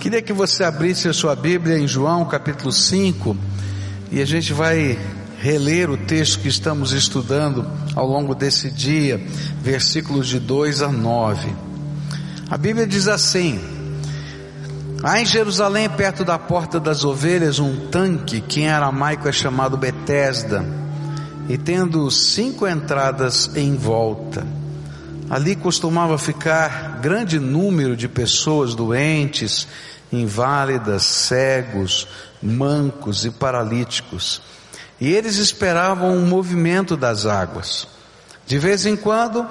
Queria que você abrisse a sua Bíblia em João capítulo 5 e a gente vai reler o texto que estamos estudando ao longo desse dia, versículos de 2 a 9. A Bíblia diz assim: Há em Jerusalém, perto da porta das ovelhas, um tanque que em aramaico é chamado Betesda, e tendo cinco entradas em volta. Ali costumava ficar grande número de pessoas doentes, inválidas, cegos, mancos e paralíticos. E eles esperavam um movimento das águas. De vez em quando,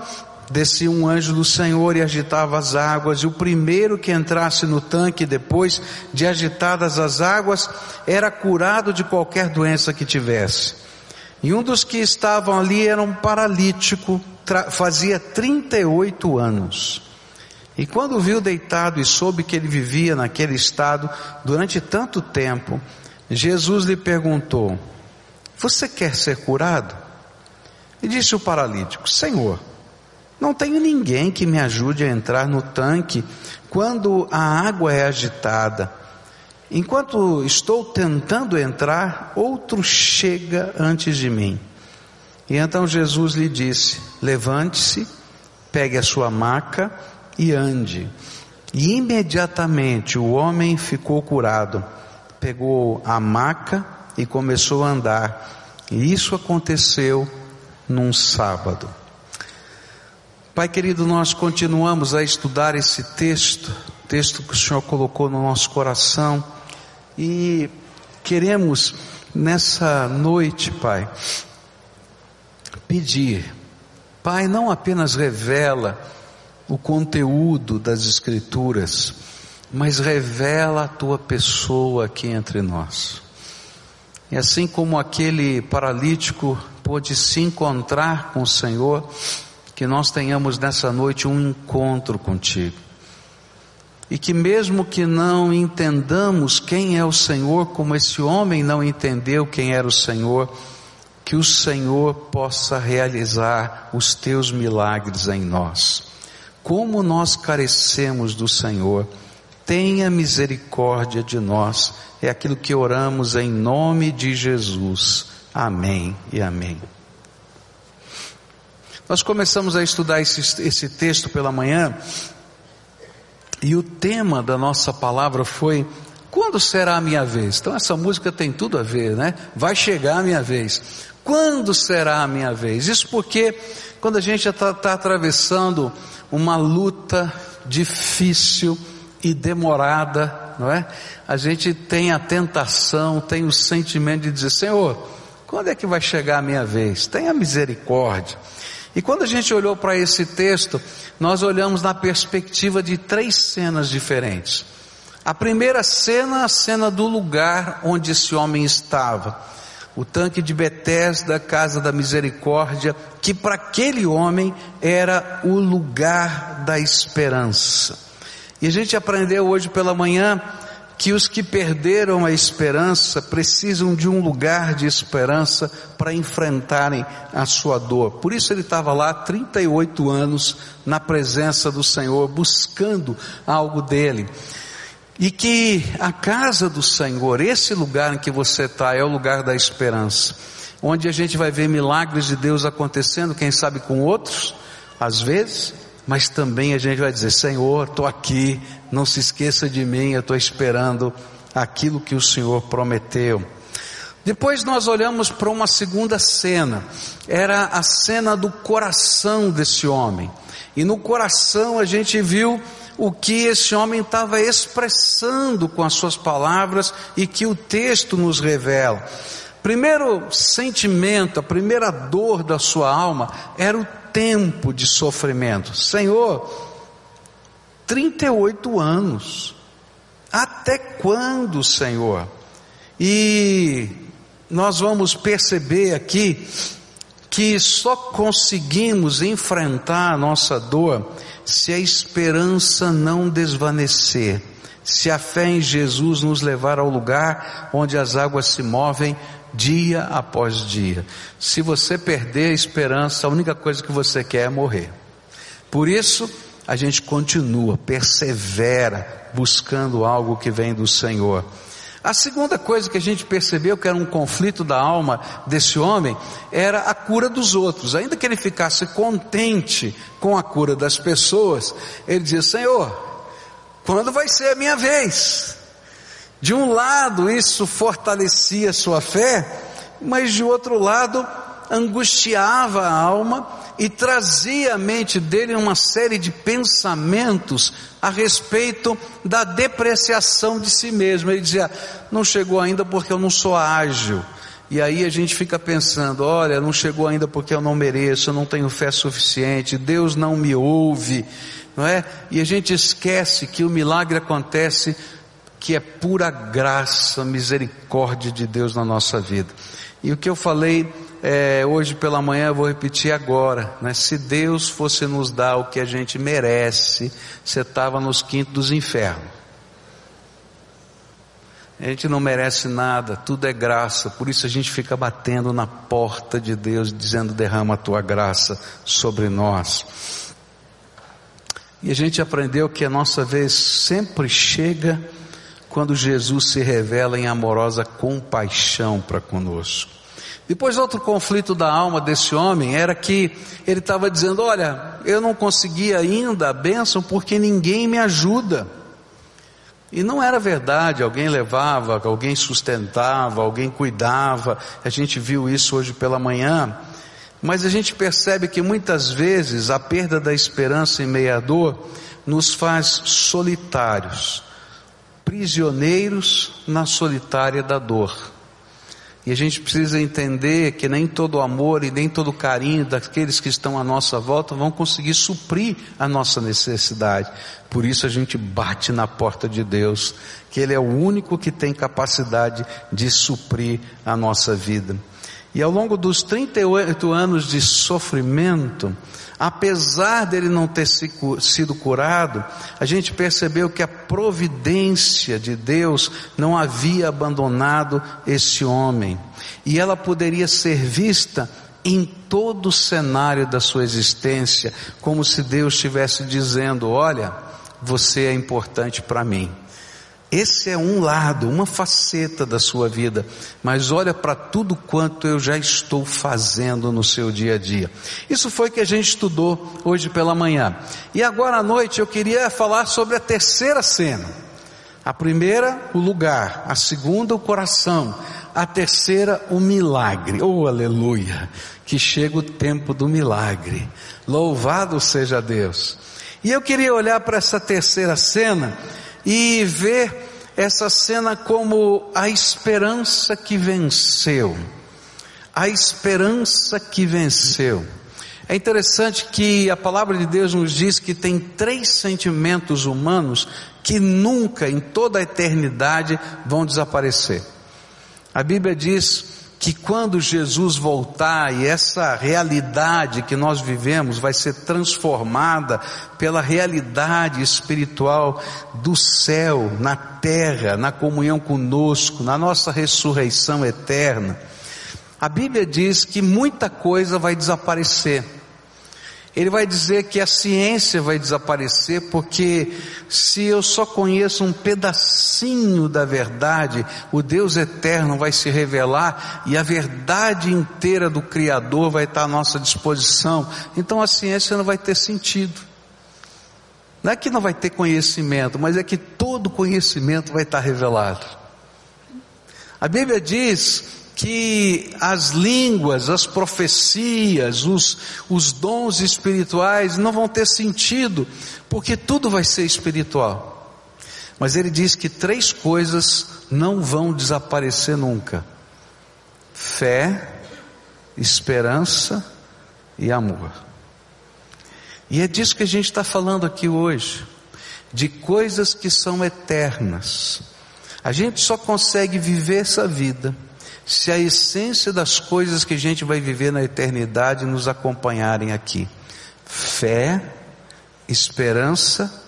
descia um anjo do Senhor e agitava as águas, e o primeiro que entrasse no tanque depois de agitadas as águas era curado de qualquer doença que tivesse. E um dos que estavam ali era um paralítico, fazia 38 anos. E quando viu deitado e soube que ele vivia naquele estado durante tanto tempo, Jesus lhe perguntou: Você quer ser curado? E disse o paralítico: Senhor, não tenho ninguém que me ajude a entrar no tanque quando a água é agitada. Enquanto estou tentando entrar, outro chega antes de mim. E então Jesus lhe disse: Levante-se, pegue a sua maca e ande. E imediatamente o homem ficou curado, pegou a maca e começou a andar. E isso aconteceu num sábado. Pai querido, nós continuamos a estudar esse texto, texto que o Senhor colocou no nosso coração, e queremos nessa noite, Pai, pedir, Pai, não apenas revela o conteúdo das Escrituras, mas revela a tua pessoa aqui entre nós. E assim como aquele paralítico pôde se encontrar com o Senhor, que nós tenhamos nessa noite um encontro contigo. E que mesmo que não entendamos quem é o Senhor, como esse homem não entendeu quem era o Senhor, que o Senhor possa realizar os teus milagres em nós como nós carecemos do Senhor. Tenha misericórdia de nós. É aquilo que oramos em nome de Jesus. Amém e amém. Nós começamos a estudar esse, esse texto pela manhã e o tema da nossa palavra foi quando será a minha vez? Então essa música tem tudo a ver, né? Vai chegar a minha vez. Quando será a minha vez? Isso porque quando a gente está tá atravessando uma luta difícil e demorada, não é? A gente tem a tentação, tem o sentimento de dizer: Senhor, quando é que vai chegar a minha vez? Tenha misericórdia. E quando a gente olhou para esse texto, nós olhamos na perspectiva de três cenas diferentes. A primeira cena, a cena do lugar onde esse homem estava o tanque de Betesda, casa da misericórdia, que para aquele homem era o lugar da esperança. E a gente aprendeu hoje pela manhã que os que perderam a esperança precisam de um lugar de esperança para enfrentarem a sua dor. Por isso ele estava lá 38 anos na presença do Senhor, buscando algo dele. E que a casa do Senhor, esse lugar em que você está, é o lugar da esperança, onde a gente vai ver milagres de Deus acontecendo, quem sabe com outros, às vezes, mas também a gente vai dizer: Senhor, estou aqui, não se esqueça de mim, eu estou esperando aquilo que o Senhor prometeu. Depois nós olhamos para uma segunda cena, era a cena do coração desse homem, e no coração a gente viu o que esse homem estava expressando com as suas palavras e que o texto nos revela. Primeiro sentimento, a primeira dor da sua alma era o tempo de sofrimento. Senhor, 38 anos. Até quando, Senhor? E nós vamos perceber aqui que só conseguimos enfrentar a nossa dor se a esperança não desvanecer, se a fé em Jesus nos levar ao lugar onde as águas se movem dia após dia. Se você perder a esperança, a única coisa que você quer é morrer. Por isso, a gente continua, persevera, buscando algo que vem do Senhor. A segunda coisa que a gente percebeu que era um conflito da alma desse homem era a cura dos outros. Ainda que ele ficasse contente com a cura das pessoas, ele dizia: Senhor, quando vai ser a minha vez? De um lado, isso fortalecia sua fé, mas de outro lado, angustiava a alma e trazia à mente dele uma série de pensamentos a respeito da depreciação de si mesmo. Ele dizia: Não chegou ainda porque eu não sou ágil. E aí a gente fica pensando: olha, não chegou ainda porque eu não mereço, eu não tenho fé suficiente, Deus não me ouve, não é? E a gente esquece que o milagre acontece que é pura graça, misericórdia de Deus na nossa vida. E o que eu falei é, hoje pela manhã, eu vou repetir agora, né? Se Deus fosse nos dar o que a gente merece, você estava nos quintos dos infernos. A gente não merece nada, tudo é graça, por isso a gente fica batendo na porta de Deus, dizendo: derrama a tua graça sobre nós. E a gente aprendeu que a nossa vez sempre chega quando Jesus se revela em amorosa compaixão para conosco. Depois, outro conflito da alma desse homem era que ele estava dizendo: Olha, eu não consegui ainda a bênção porque ninguém me ajuda. E não era verdade, alguém levava, alguém sustentava, alguém cuidava, a gente viu isso hoje pela manhã, mas a gente percebe que muitas vezes a perda da esperança em meio à dor nos faz solitários, prisioneiros na solitária da dor. E a gente precisa entender que nem todo amor e nem todo carinho daqueles que estão à nossa volta vão conseguir suprir a nossa necessidade. Por isso a gente bate na porta de Deus, que Ele é o único que tem capacidade de suprir a nossa vida. E ao longo dos 38 anos de sofrimento, apesar dele não ter sido curado, a gente percebeu que a providência de Deus não havia abandonado esse homem. E ela poderia ser vista em todo o cenário da sua existência, como se Deus estivesse dizendo: Olha, você é importante para mim. Esse é um lado, uma faceta da sua vida, mas olha para tudo quanto eu já estou fazendo no seu dia a dia. Isso foi que a gente estudou hoje pela manhã. E agora à noite eu queria falar sobre a terceira cena. A primeira, o lugar, a segunda, o coração, a terceira, o milagre. Oh, aleluia! Que chega o tempo do milagre. Louvado seja Deus. E eu queria olhar para essa terceira cena e ver essa cena como a esperança que venceu. A esperança que venceu. É interessante que a palavra de Deus nos diz que tem três sentimentos humanos que nunca, em toda a eternidade, vão desaparecer. A Bíblia diz que quando Jesus voltar e essa realidade que nós vivemos vai ser transformada pela realidade espiritual do céu, na terra, na comunhão conosco, na nossa ressurreição eterna, a Bíblia diz que muita coisa vai desaparecer. Ele vai dizer que a ciência vai desaparecer porque se eu só conheço um pedacinho da verdade, o Deus eterno vai se revelar e a verdade inteira do Criador vai estar à nossa disposição. Então a ciência não vai ter sentido. Não é que não vai ter conhecimento, mas é que todo conhecimento vai estar revelado. A Bíblia diz que as línguas, as profecias, os, os dons espirituais não vão ter sentido, porque tudo vai ser espiritual. Mas ele diz que três coisas não vão desaparecer nunca: fé, esperança e amor. E é disso que a gente está falando aqui hoje, de coisas que são eternas. A gente só consegue viver essa vida se a essência das coisas que a gente vai viver na eternidade nos acompanharem aqui. Fé, esperança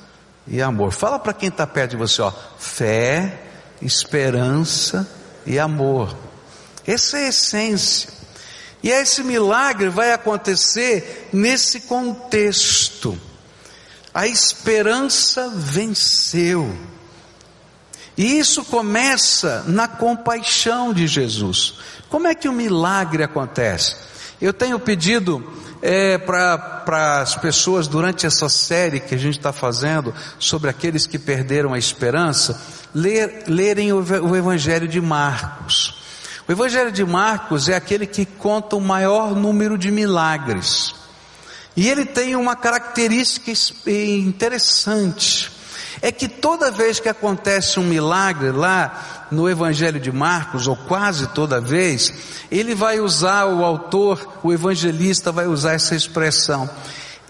e amor. Fala para quem está perto de você, ó. Fé, esperança e amor. Essa é a essência. E esse milagre vai acontecer nesse contexto. A esperança venceu. E isso começa na compaixão de Jesus. Como é que o milagre acontece? Eu tenho pedido é, para as pessoas durante essa série que a gente está fazendo sobre aqueles que perderam a esperança, ler, lerem o, o Evangelho de Marcos. O Evangelho de Marcos é aquele que conta o maior número de milagres. E ele tem uma característica interessante. É que toda vez que acontece um milagre lá no Evangelho de Marcos, ou quase toda vez, ele vai usar, o autor, o evangelista vai usar essa expressão.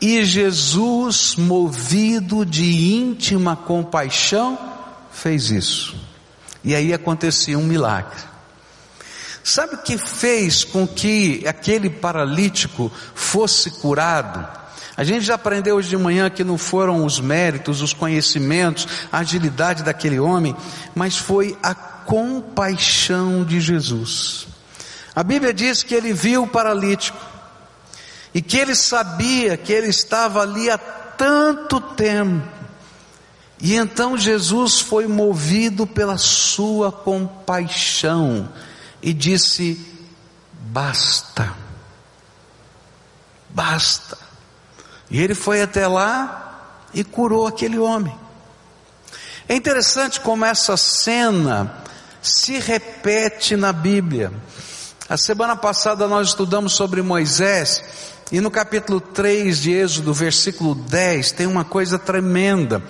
E Jesus, movido de íntima compaixão, fez isso. E aí acontecia um milagre. Sabe o que fez com que aquele paralítico fosse curado? A gente já aprendeu hoje de manhã que não foram os méritos, os conhecimentos, a agilidade daquele homem, mas foi a compaixão de Jesus. A Bíblia diz que ele viu o paralítico e que ele sabia que ele estava ali há tanto tempo. E então Jesus foi movido pela sua compaixão e disse: basta, basta. E ele foi até lá e curou aquele homem. É interessante como essa cena se repete na Bíblia. A semana passada nós estudamos sobre Moisés e no capítulo 3 de Êxodo, versículo 10, tem uma coisa tremenda.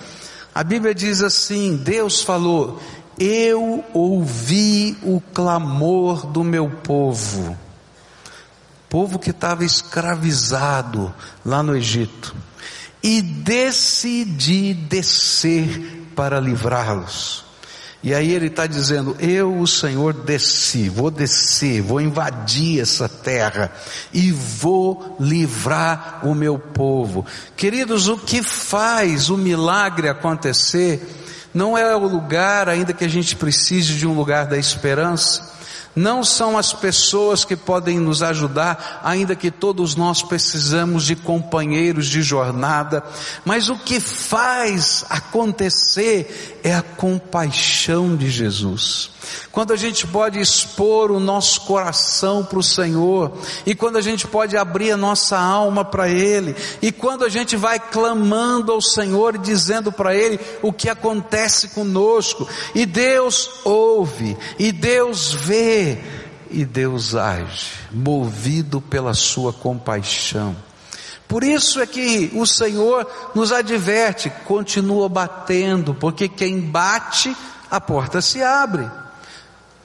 A Bíblia diz assim: Deus falou: eu ouvi o clamor do meu povo, povo que estava escravizado lá no Egito, e decidi descer para livrá-los. E aí ele está dizendo: Eu, o Senhor, desci, vou descer, vou invadir essa terra e vou livrar o meu povo. Queridos, o que faz o milagre acontecer não é o lugar, ainda que a gente precise de um lugar da esperança, não são as pessoas que podem nos ajudar, ainda que todos nós precisamos de companheiros de jornada, mas o que faz acontecer é a compaixão de Jesus quando a gente pode expor o nosso coração para o Senhor, e quando a gente pode abrir a nossa alma para Ele, e quando a gente vai clamando ao Senhor e dizendo para Ele o que acontece conosco, e Deus ouve, e Deus vê, e Deus age, movido pela Sua compaixão. Por isso é que o Senhor nos adverte, continua batendo, porque quem bate, a porta se abre.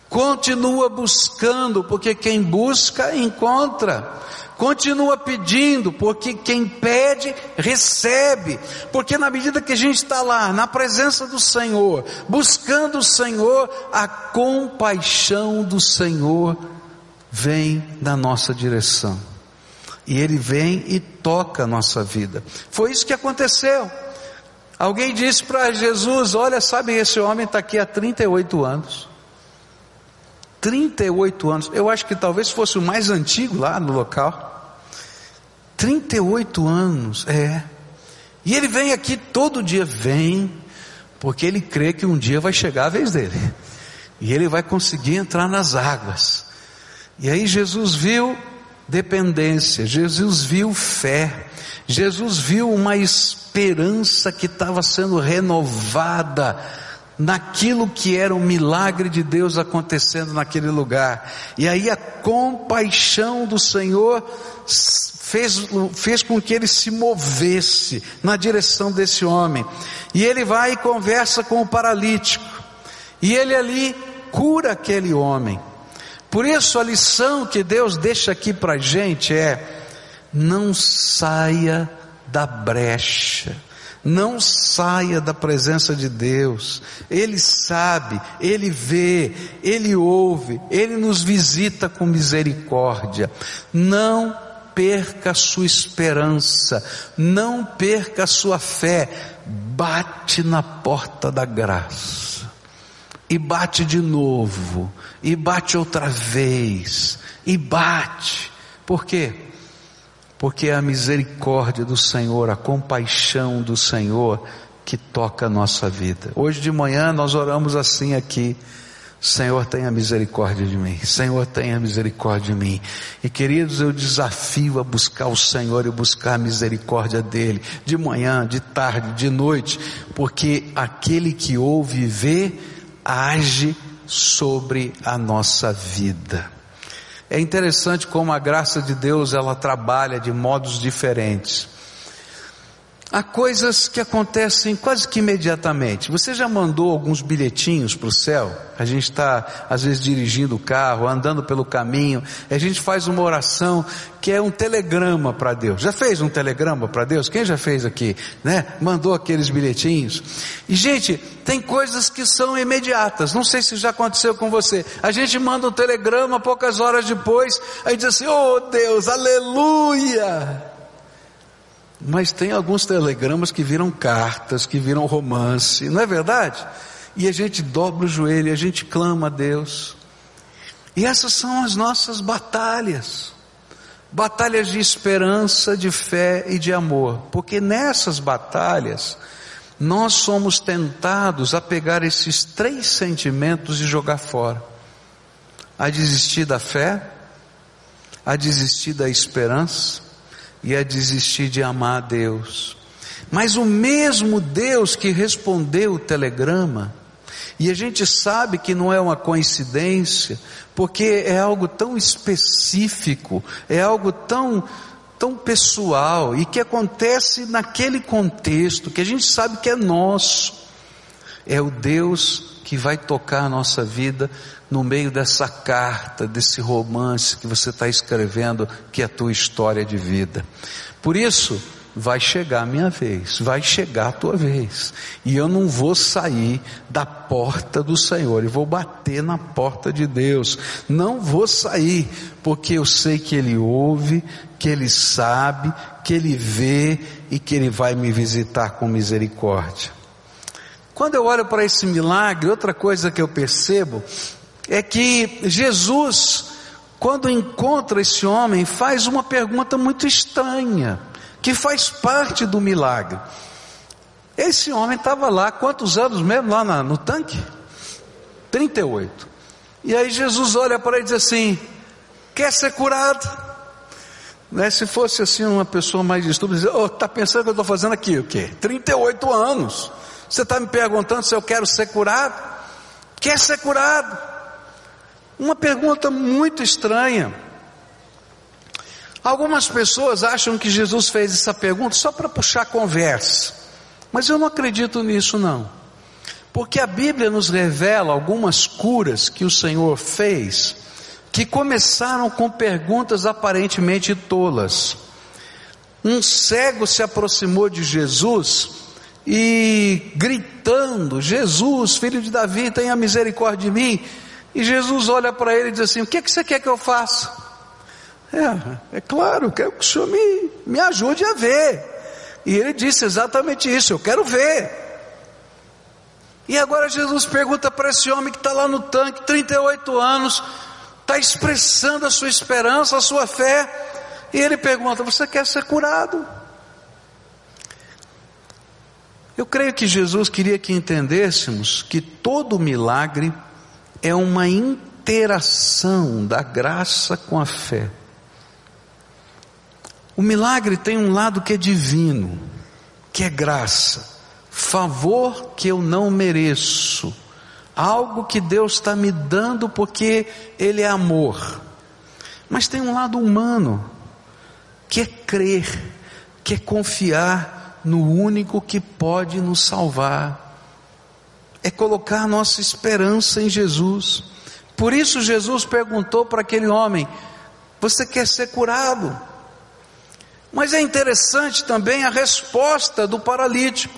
Continua buscando, porque quem busca, encontra. Continua pedindo, porque quem pede, recebe. Porque na medida que a gente está lá, na presença do Senhor, buscando o Senhor, a compaixão do Senhor vem na nossa direção. E Ele vem e toca a nossa vida. Foi isso que aconteceu. Alguém disse para Jesus: Olha, sabe, esse homem está aqui há 38 anos. 38 anos. Eu acho que talvez fosse o mais antigo lá no local. 38 anos, é. E ele vem aqui todo dia, vem, porque ele crê que um dia vai chegar a vez dele. E ele vai conseguir entrar nas águas. E aí Jesus viu dependência, Jesus viu fé, Jesus viu uma esperança que estava sendo renovada naquilo que era o milagre de Deus acontecendo naquele lugar. E aí a compaixão do Senhor fez, fez com que ele se movesse na direção desse homem. E ele vai e conversa com o paralítico. E ele ali cura aquele homem. Por isso a lição que Deus deixa aqui para a gente é: não saia da brecha não saia da presença de Deus. Ele sabe, ele vê, ele ouve, ele nos visita com misericórdia. Não perca a sua esperança, não perca a sua fé. Bate na porta da graça. E bate de novo, e bate outra vez, e bate. Por quê? porque é a misericórdia do Senhor, a compaixão do Senhor que toca a nossa vida. Hoje de manhã nós oramos assim aqui. Senhor, tenha misericórdia de mim. Senhor, tenha misericórdia de mim. E queridos, eu desafio a buscar o Senhor e buscar a misericórdia dele, de manhã, de tarde, de noite, porque aquele que ouve e vê, age sobre a nossa vida. É interessante como a graça de Deus ela trabalha de modos diferentes. Há coisas que acontecem quase que imediatamente. Você já mandou alguns bilhetinhos para o céu? A gente está, às vezes, dirigindo o carro, andando pelo caminho, a gente faz uma oração que é um telegrama para Deus. Já fez um telegrama para Deus? Quem já fez aqui? Né? Mandou aqueles bilhetinhos. E, gente, tem coisas que são imediatas. Não sei se já aconteceu com você. A gente manda um telegrama, poucas horas depois, aí diz assim: Oh Deus, aleluia! Mas tem alguns telegramas que viram cartas, que viram romance, não é verdade? E a gente dobra o joelho, a gente clama a Deus. E essas são as nossas batalhas. Batalhas de esperança, de fé e de amor. Porque nessas batalhas, nós somos tentados a pegar esses três sentimentos e jogar fora: a desistir da fé, a desistir da esperança e a desistir de amar a Deus. Mas o mesmo Deus que respondeu o telegrama, e a gente sabe que não é uma coincidência, porque é algo tão específico, é algo tão tão pessoal e que acontece naquele contexto que a gente sabe que é nosso. É o Deus que vai tocar a nossa vida no meio dessa carta, desse romance que você está escrevendo, que é a tua história de vida. Por isso, vai chegar a minha vez, vai chegar a tua vez, e eu não vou sair da porta do Senhor, e vou bater na porta de Deus, não vou sair, porque eu sei que Ele ouve, que Ele sabe, que Ele vê e que Ele vai me visitar com misericórdia. Quando eu olho para esse milagre, outra coisa que eu percebo é que Jesus, quando encontra esse homem, faz uma pergunta muito estranha, que faz parte do milagre. Esse homem estava lá, quantos anos mesmo lá na, no tanque? 38. E aí Jesus olha para ele e diz assim: Quer ser curado? Né, se fosse assim uma pessoa mais estúpida, diz, oh, pensando que eu estou fazendo aqui o quê? 38 anos. Você está me perguntando se eu quero ser curado? Quer ser curado? Uma pergunta muito estranha. Algumas pessoas acham que Jesus fez essa pergunta só para puxar conversa, mas eu não acredito nisso não. Porque a Bíblia nos revela algumas curas que o Senhor fez, que começaram com perguntas aparentemente tolas. Um cego se aproximou de Jesus e gritando: Jesus, filho de Davi, tenha misericórdia de mim. E Jesus olha para ele e diz assim: O que, é que você quer que eu faça? É, é claro, quero que o senhor me, me ajude a ver. E ele disse exatamente isso: Eu quero ver. E agora Jesus pergunta para esse homem que está lá no tanque, 38 anos, está expressando a sua esperança, a sua fé. E ele pergunta: Você quer ser curado? Eu creio que Jesus queria que entendêssemos que todo milagre é uma interação da graça com a fé. O milagre tem um lado que é divino, que é graça, favor que eu não mereço, algo que Deus está me dando porque Ele é amor. Mas tem um lado humano, que é crer, que é confiar no único que pode nos salvar é colocar nossa esperança em Jesus. Por isso Jesus perguntou para aquele homem: Você quer ser curado? Mas é interessante também a resposta do paralítico,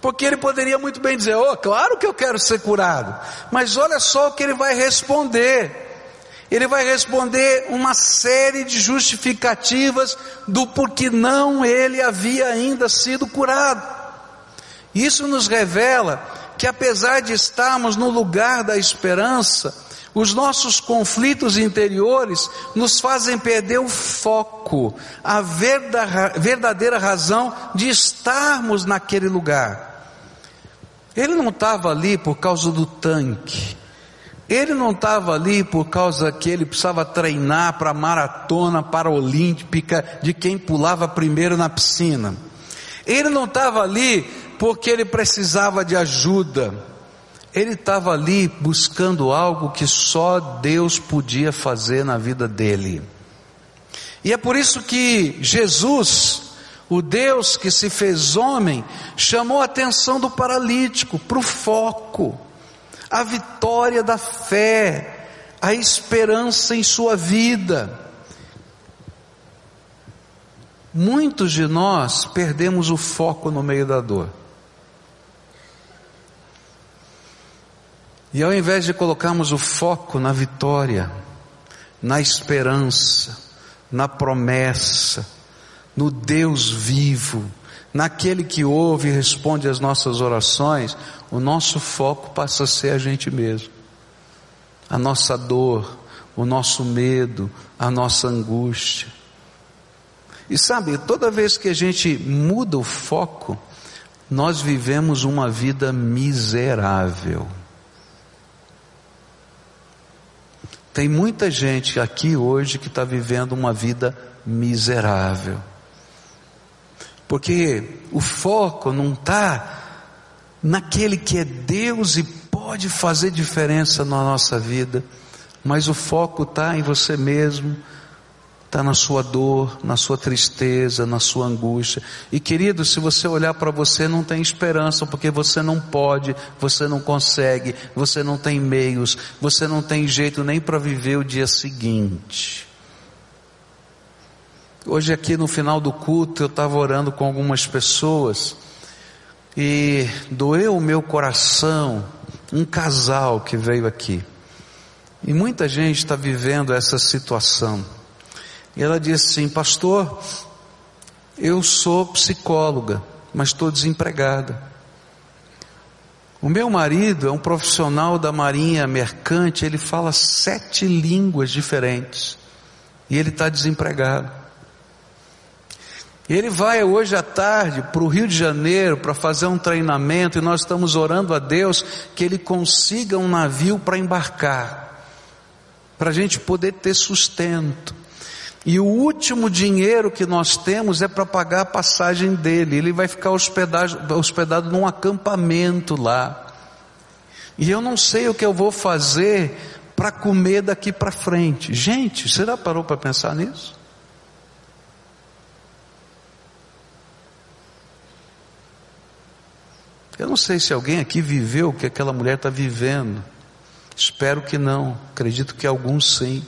porque ele poderia muito bem dizer: Oh, claro que eu quero ser curado, mas olha só o que ele vai responder. Ele vai responder uma série de justificativas do porquê não ele havia ainda sido curado. Isso nos revela que apesar de estarmos no lugar da esperança, Os nossos conflitos interiores nos fazem perder o foco, a verdadeira razão de estarmos naquele lugar. Ele não estava ali por causa do tanque. Ele não estava ali por causa que ele precisava treinar para maratona paraolímpica de quem pulava primeiro na piscina. Ele não estava ali porque ele precisava de ajuda. Ele estava ali buscando algo que só Deus podia fazer na vida dele. E é por isso que Jesus, o Deus que se fez homem, chamou a atenção do paralítico para o foco, a vitória da fé, a esperança em sua vida. Muitos de nós perdemos o foco no meio da dor. E ao invés de colocarmos o foco na vitória, na esperança, na promessa, no Deus vivo, naquele que ouve e responde às nossas orações, o nosso foco passa a ser a gente mesmo. A nossa dor, o nosso medo, a nossa angústia. E sabe, toda vez que a gente muda o foco, nós vivemos uma vida miserável. Tem muita gente aqui hoje que está vivendo uma vida miserável. Porque o foco não está naquele que é Deus e pode fazer diferença na nossa vida, mas o foco está em você mesmo, está na sua dor, na sua tristeza, na sua angústia. E querido, se você olhar para você, não tem esperança, porque você não pode, você não consegue, você não tem meios, você não tem jeito nem para viver o dia seguinte. Hoje, aqui no final do culto, eu estava orando com algumas pessoas e doeu o meu coração um casal que veio aqui. E muita gente está vivendo essa situação. E ela disse assim: Pastor, eu sou psicóloga, mas estou desempregada. O meu marido é um profissional da marinha mercante, ele fala sete línguas diferentes. E ele está desempregado. Ele vai hoje à tarde para o Rio de Janeiro para fazer um treinamento e nós estamos orando a Deus que ele consiga um navio para embarcar, para a gente poder ter sustento. E o último dinheiro que nós temos é para pagar a passagem dele. Ele vai ficar hospedado, hospedado num acampamento lá. E eu não sei o que eu vou fazer para comer daqui para frente. Gente, você já parou para pensar nisso? Eu não sei se alguém aqui viveu o que aquela mulher está vivendo. Espero que não. Acredito que alguns sim.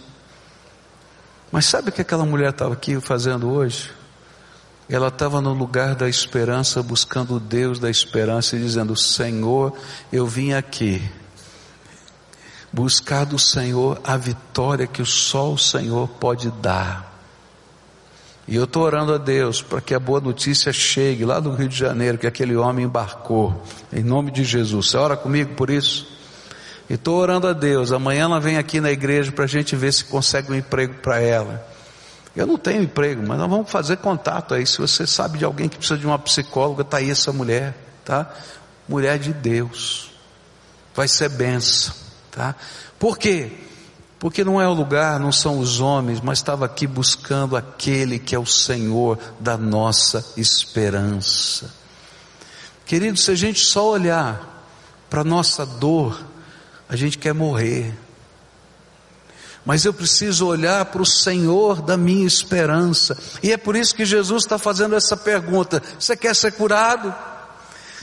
Mas sabe o que aquela mulher estava aqui fazendo hoje? Ela estava no lugar da esperança, buscando o Deus da esperança e dizendo: Senhor, eu vim aqui buscar do Senhor a vitória que só o Senhor pode dar. E eu estou orando a Deus para que a boa notícia chegue lá do Rio de Janeiro, que aquele homem embarcou, em nome de Jesus. Você ora comigo por isso? E estou orando a Deus. Amanhã ela vem aqui na igreja para a gente ver se consegue um emprego para ela. Eu não tenho emprego, mas nós vamos fazer contato aí. Se você sabe de alguém que precisa de uma psicóloga, está aí essa mulher, tá? Mulher de Deus. Vai ser benção, tá? Por quê? Porque não é o lugar, não são os homens, mas estava aqui buscando aquele que é o Senhor da nossa esperança. Querido, se a gente só olhar para a nossa dor, a gente quer morrer. Mas eu preciso olhar para o Senhor da minha esperança. E é por isso que Jesus está fazendo essa pergunta: Você quer ser curado?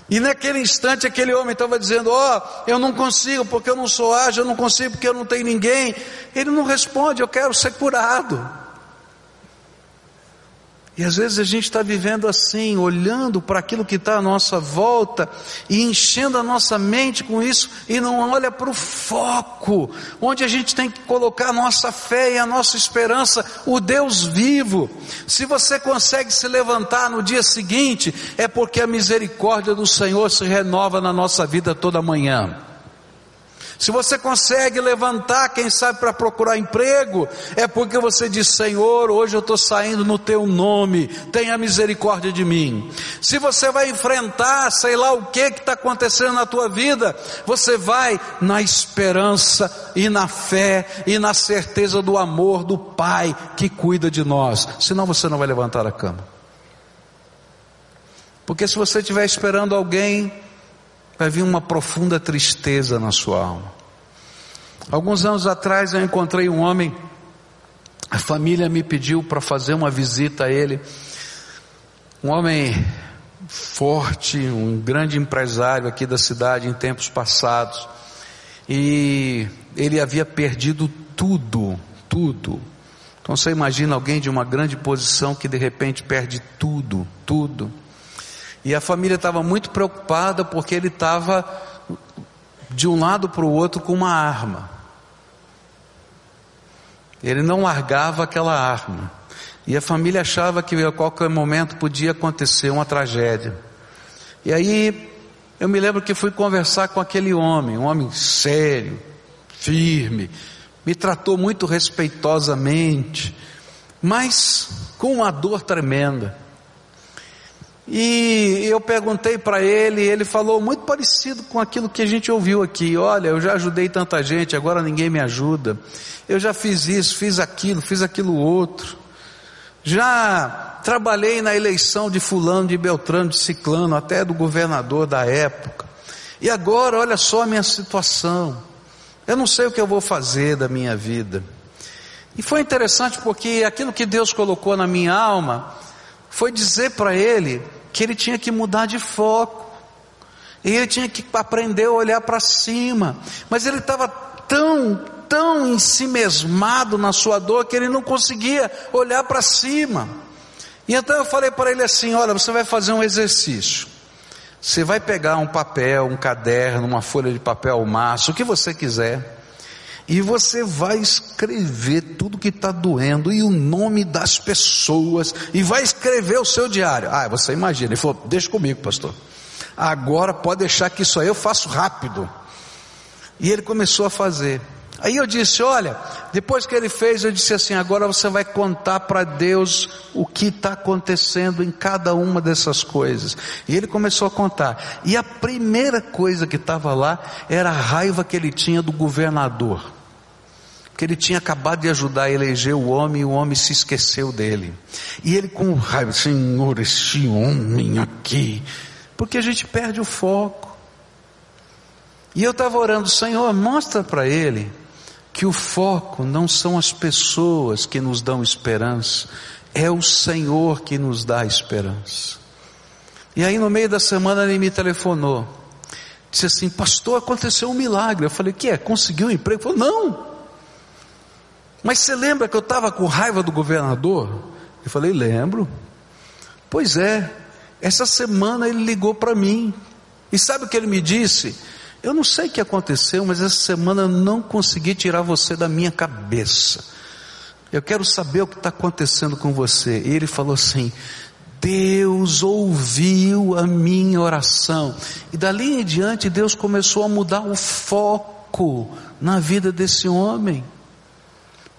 E naquele instante aquele homem estava dizendo: Ó, oh, eu não consigo porque eu não sou ágil, eu não consigo porque eu não tenho ninguém. Ele não responde: Eu quero ser curado. E às vezes a gente está vivendo assim, olhando para aquilo que está à nossa volta e enchendo a nossa mente com isso e não olha para o foco, onde a gente tem que colocar a nossa fé e a nossa esperança, o Deus vivo. Se você consegue se levantar no dia seguinte, é porque a misericórdia do Senhor se renova na nossa vida toda manhã. Se você consegue levantar, quem sabe para procurar emprego, é porque você diz: Senhor, hoje eu estou saindo no teu nome, tenha misericórdia de mim. Se você vai enfrentar, sei lá o que está acontecendo na tua vida, você vai na esperança e na fé e na certeza do amor do Pai que cuida de nós, senão você não vai levantar a cama. Porque se você estiver esperando alguém vai vir uma profunda tristeza na sua alma. Alguns anos atrás eu encontrei um homem, a família me pediu para fazer uma visita a ele, um homem forte, um grande empresário aqui da cidade em tempos passados, e ele havia perdido tudo, tudo. Então você imagina alguém de uma grande posição que de repente perde tudo, tudo. E a família estava muito preocupada porque ele estava de um lado para o outro com uma arma. Ele não largava aquela arma. E a família achava que a qualquer momento podia acontecer uma tragédia. E aí eu me lembro que fui conversar com aquele homem, um homem sério, firme, me tratou muito respeitosamente, mas com uma dor tremenda. E eu perguntei para ele, ele falou muito parecido com aquilo que a gente ouviu aqui. Olha, eu já ajudei tanta gente, agora ninguém me ajuda. Eu já fiz isso, fiz aquilo, fiz aquilo outro. Já trabalhei na eleição de fulano, de Beltrano, de Ciclano, até do governador da época. E agora, olha só a minha situação. Eu não sei o que eu vou fazer da minha vida. E foi interessante porque aquilo que Deus colocou na minha alma foi dizer para ele que ele tinha que mudar de foco. E ele tinha que aprender a olhar para cima. Mas ele estava tão, tão ensimesmado na sua dor que ele não conseguia olhar para cima. E então eu falei para ele assim: olha, você vai fazer um exercício. Você vai pegar um papel, um caderno, uma folha de papel maço, o que você quiser. E você vai escrever tudo que está doendo e o nome das pessoas, e vai escrever o seu diário. Ah, você imagina, ele falou: Deixa comigo, pastor. Agora pode deixar que isso aí eu faço rápido. E ele começou a fazer. Aí eu disse: Olha, depois que ele fez, eu disse assim: Agora você vai contar para Deus o que está acontecendo em cada uma dessas coisas. E ele começou a contar. E a primeira coisa que estava lá era a raiva que ele tinha do governador que ele tinha acabado de ajudar a eleger o homem e o homem se esqueceu dele. E ele com raiva, Senhor, este homem aqui, porque a gente perde o foco. E eu estava orando, Senhor, mostra para ele que o foco não são as pessoas que nos dão esperança, é o Senhor que nos dá esperança. E aí no meio da semana ele me telefonou, disse assim, pastor, aconteceu um milagre. Eu falei, que é? Conseguiu um emprego? Ele falou, não. Mas você lembra que eu estava com raiva do governador? Eu falei, lembro. Pois é, essa semana ele ligou para mim. E sabe o que ele me disse? Eu não sei o que aconteceu, mas essa semana eu não consegui tirar você da minha cabeça. Eu quero saber o que está acontecendo com você. E ele falou assim: Deus ouviu a minha oração. E dali em diante Deus começou a mudar o foco na vida desse homem.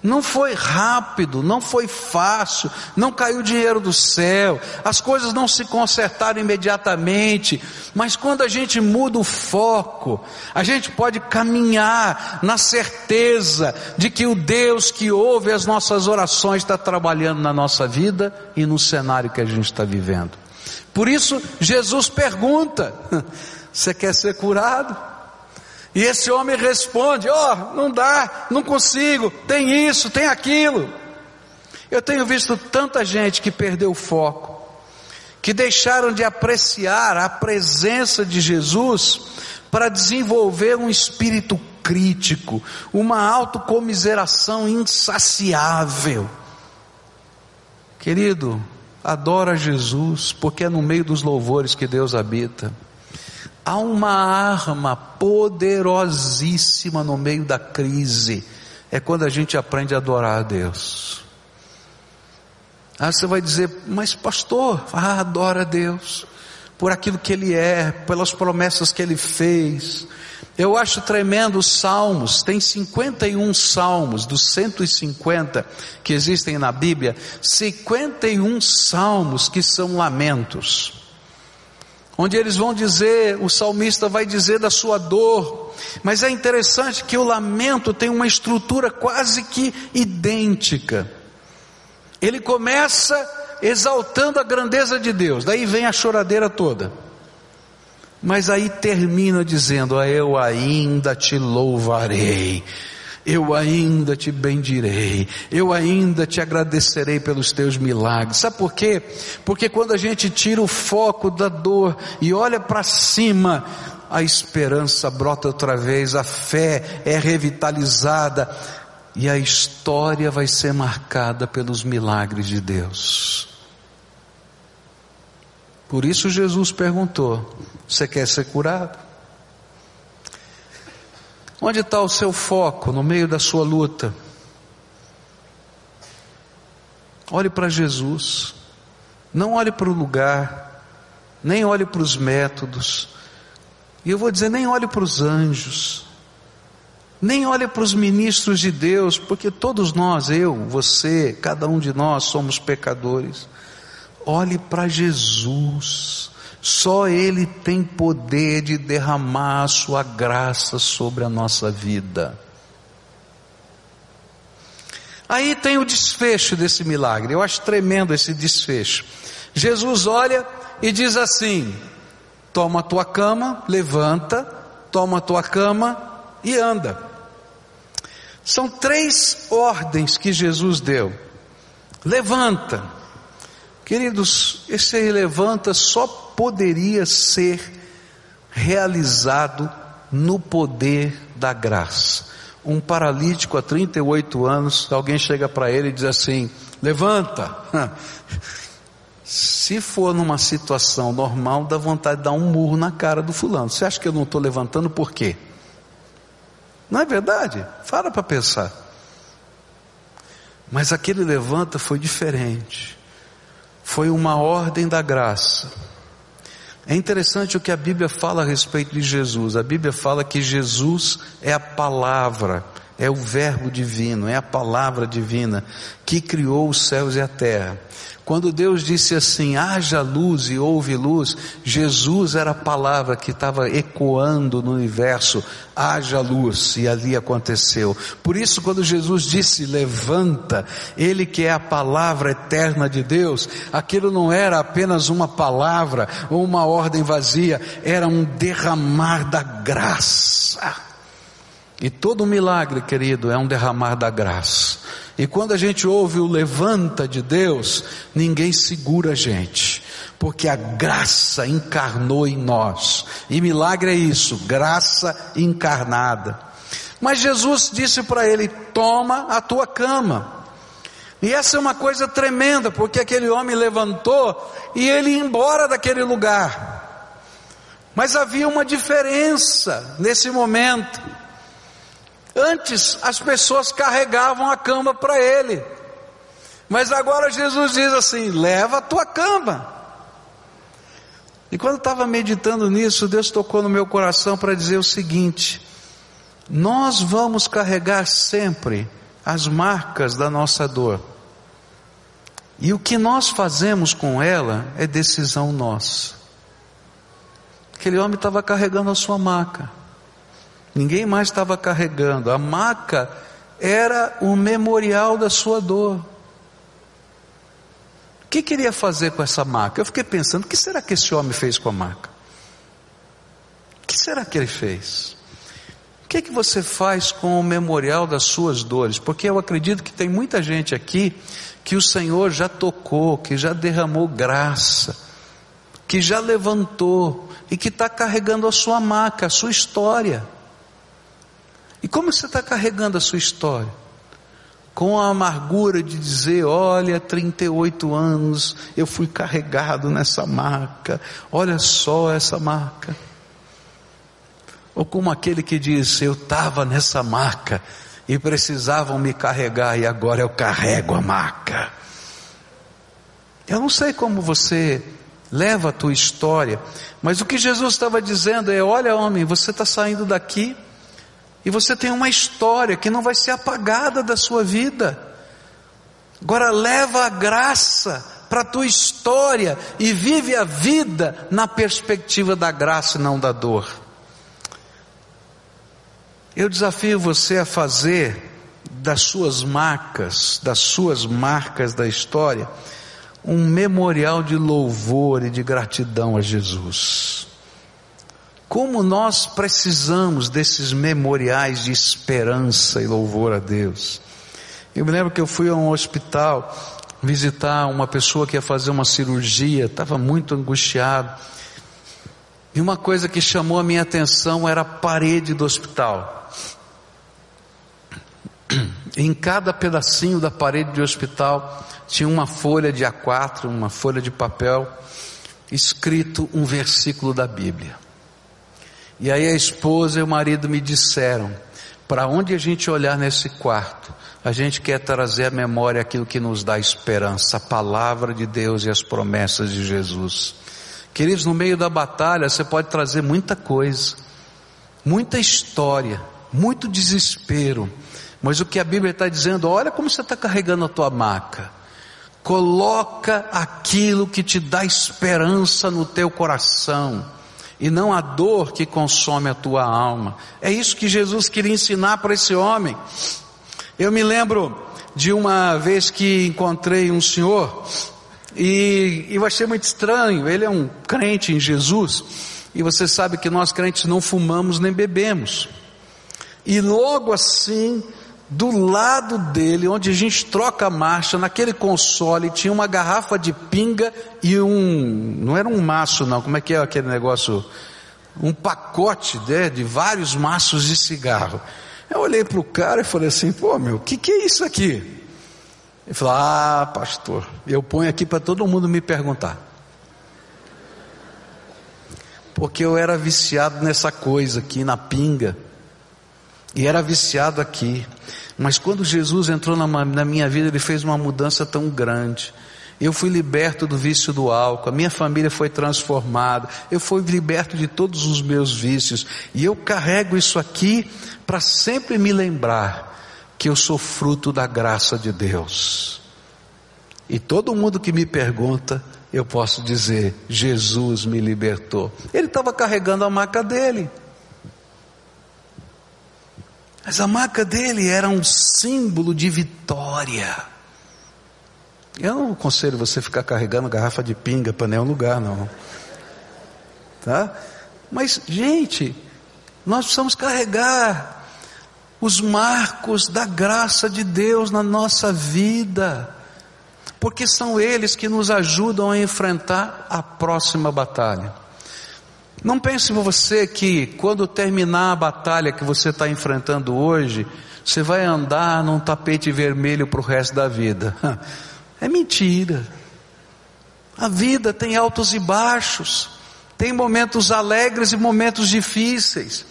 Não foi rápido, não foi fácil, não caiu dinheiro do céu, as coisas não se consertaram imediatamente, mas quando a gente muda o foco, a gente pode caminhar na certeza de que o Deus que ouve as nossas orações está trabalhando na nossa vida e no cenário que a gente está vivendo. Por isso, Jesus pergunta: Você quer ser curado? E esse homem responde: Ó, oh, não dá, não consigo, tem isso, tem aquilo. Eu tenho visto tanta gente que perdeu o foco, que deixaram de apreciar a presença de Jesus para desenvolver um espírito crítico, uma autocomiseração insaciável. Querido, adora Jesus, porque é no meio dos louvores que Deus habita. Há uma arma poderosíssima no meio da crise. É quando a gente aprende a adorar a Deus. Aí você vai dizer, mas pastor, ah, adora a Deus. por aquilo que Ele é, pelas promessas que Ele fez. Eu acho tremendo os salmos, tem 51 salmos, dos 150 que existem na Bíblia, 51 salmos que são lamentos. Onde eles vão dizer, o salmista vai dizer da sua dor, mas é interessante que o lamento tem uma estrutura quase que idêntica. Ele começa exaltando a grandeza de Deus, daí vem a choradeira toda. Mas aí termina dizendo: ah, Eu ainda te louvarei, eu ainda te bendirei, eu ainda te agradecerei pelos teus milagres. Sabe por quê? Porque quando a gente tira o foco da dor e olha para cima, a esperança brota outra vez, a fé é revitalizada e a história vai ser marcada pelos milagres de Deus. Por isso Jesus perguntou: Você quer ser curado? Onde está o seu foco no meio da sua luta? Olhe para Jesus, não olhe para o lugar, nem olhe para os métodos, e eu vou dizer, nem olhe para os anjos, nem olhe para os ministros de Deus, porque todos nós, eu, você, cada um de nós somos pecadores. Olhe para Jesus. Só Ele tem poder de derramar a sua graça sobre a nossa vida. Aí tem o desfecho desse milagre. Eu acho tremendo esse desfecho. Jesus olha e diz assim: Toma a tua cama, levanta, toma a tua cama e anda. São três ordens que Jesus deu. Levanta, Queridos, esse levanta só poderia ser realizado no poder da graça. Um paralítico há 38 anos, alguém chega para ele e diz assim: levanta. Se for numa situação normal, dá vontade de dar um murro na cara do fulano. Você acha que eu não estou levantando por quê? Não é verdade? Fala para pensar. Mas aquele levanta foi diferente foi uma ordem da graça. É interessante o que a Bíblia fala a respeito de Jesus. A Bíblia fala que Jesus é a palavra, é o Verbo divino, é a palavra divina que criou os céus e a terra. Quando Deus disse assim, haja luz e houve luz, Jesus era a palavra que estava ecoando no universo, haja luz, e ali aconteceu. Por isso, quando Jesus disse, levanta, Ele que é a palavra eterna de Deus, aquilo não era apenas uma palavra ou uma ordem vazia, era um derramar da graça. E todo milagre, querido, é um derramar da graça. E quando a gente ouve o levanta de Deus, ninguém segura a gente, porque a graça encarnou em nós. E milagre é isso, graça encarnada. Mas Jesus disse para ele: toma a tua cama. E essa é uma coisa tremenda, porque aquele homem levantou e ele ia embora daquele lugar. Mas havia uma diferença nesse momento. Antes as pessoas carregavam a cama para ele. Mas agora Jesus diz assim: leva a tua cama. E quando estava meditando nisso, Deus tocou no meu coração para dizer o seguinte: nós vamos carregar sempre as marcas da nossa dor. E o que nós fazemos com ela é decisão nossa. Aquele homem estava carregando a sua maca. Ninguém mais estava carregando. A maca era o memorial da sua dor. O que queria fazer com essa maca? Eu fiquei pensando, o que será que esse homem fez com a maca? O que será que ele fez? O que, é que você faz com o memorial das suas dores? Porque eu acredito que tem muita gente aqui que o Senhor já tocou, que já derramou graça, que já levantou e que está carregando a sua maca, a sua história. E como você está carregando a sua história? Com a amargura de dizer: olha, 38 anos eu fui carregado nessa marca, olha só essa marca. Ou como aquele que diz: eu estava nessa marca e precisavam me carregar e agora eu carrego a marca. Eu não sei como você leva a tua história. Mas o que Jesus estava dizendo é: olha, homem, você está saindo daqui e você tem uma história que não vai ser apagada da sua vida. Agora leva a graça para a tua história e vive a vida na perspectiva da graça e não da dor. Eu desafio você a fazer das suas marcas, das suas marcas da história, um memorial de louvor e de gratidão a Jesus. Como nós precisamos desses memoriais de esperança e louvor a Deus. Eu me lembro que eu fui a um hospital visitar uma pessoa que ia fazer uma cirurgia, estava muito angustiado. E uma coisa que chamou a minha atenção era a parede do hospital. Em cada pedacinho da parede do hospital tinha uma folha de A4, uma folha de papel, escrito um versículo da Bíblia. E aí a esposa e o marido me disseram: para onde a gente olhar nesse quarto, a gente quer trazer à memória aquilo que nos dá esperança, a palavra de Deus e as promessas de Jesus. Queridos, no meio da batalha você pode trazer muita coisa, muita história, muito desespero, mas o que a Bíblia está dizendo, olha como você está carregando a tua maca. Coloca aquilo que te dá esperança no teu coração e não a dor que consome a tua alma. É isso que Jesus queria ensinar para esse homem. Eu me lembro de uma vez que encontrei um senhor e, e eu achei muito estranho. Ele é um crente em Jesus e você sabe que nós crentes não fumamos nem bebemos. E logo assim do lado dele, onde a gente troca a marcha, naquele console tinha uma garrafa de pinga e um, não era um maço não, como é que é aquele negócio? Um pacote né, de vários maços de cigarro. Eu olhei para o cara e falei assim, pô meu, o que, que é isso aqui? Ele falou, ah pastor, eu ponho aqui para todo mundo me perguntar. Porque eu era viciado nessa coisa aqui, na pinga. E era viciado aqui. Mas quando Jesus entrou na, na minha vida, ele fez uma mudança tão grande. Eu fui liberto do vício do álcool, a minha família foi transformada, eu fui liberto de todos os meus vícios, e eu carrego isso aqui para sempre me lembrar que eu sou fruto da graça de Deus. E todo mundo que me pergunta, eu posso dizer: Jesus me libertou. Ele estava carregando a maca dele. Mas a maca dele era um símbolo de vitória. Eu não aconselho você ficar carregando garrafa de pinga para nenhum lugar, não. Tá? Mas, gente, nós precisamos carregar os marcos da graça de Deus na nossa vida, porque são eles que nos ajudam a enfrentar a próxima batalha. Não pense você que quando terminar a batalha que você está enfrentando hoje, você vai andar num tapete vermelho para o resto da vida. É mentira. A vida tem altos e baixos, tem momentos alegres e momentos difíceis.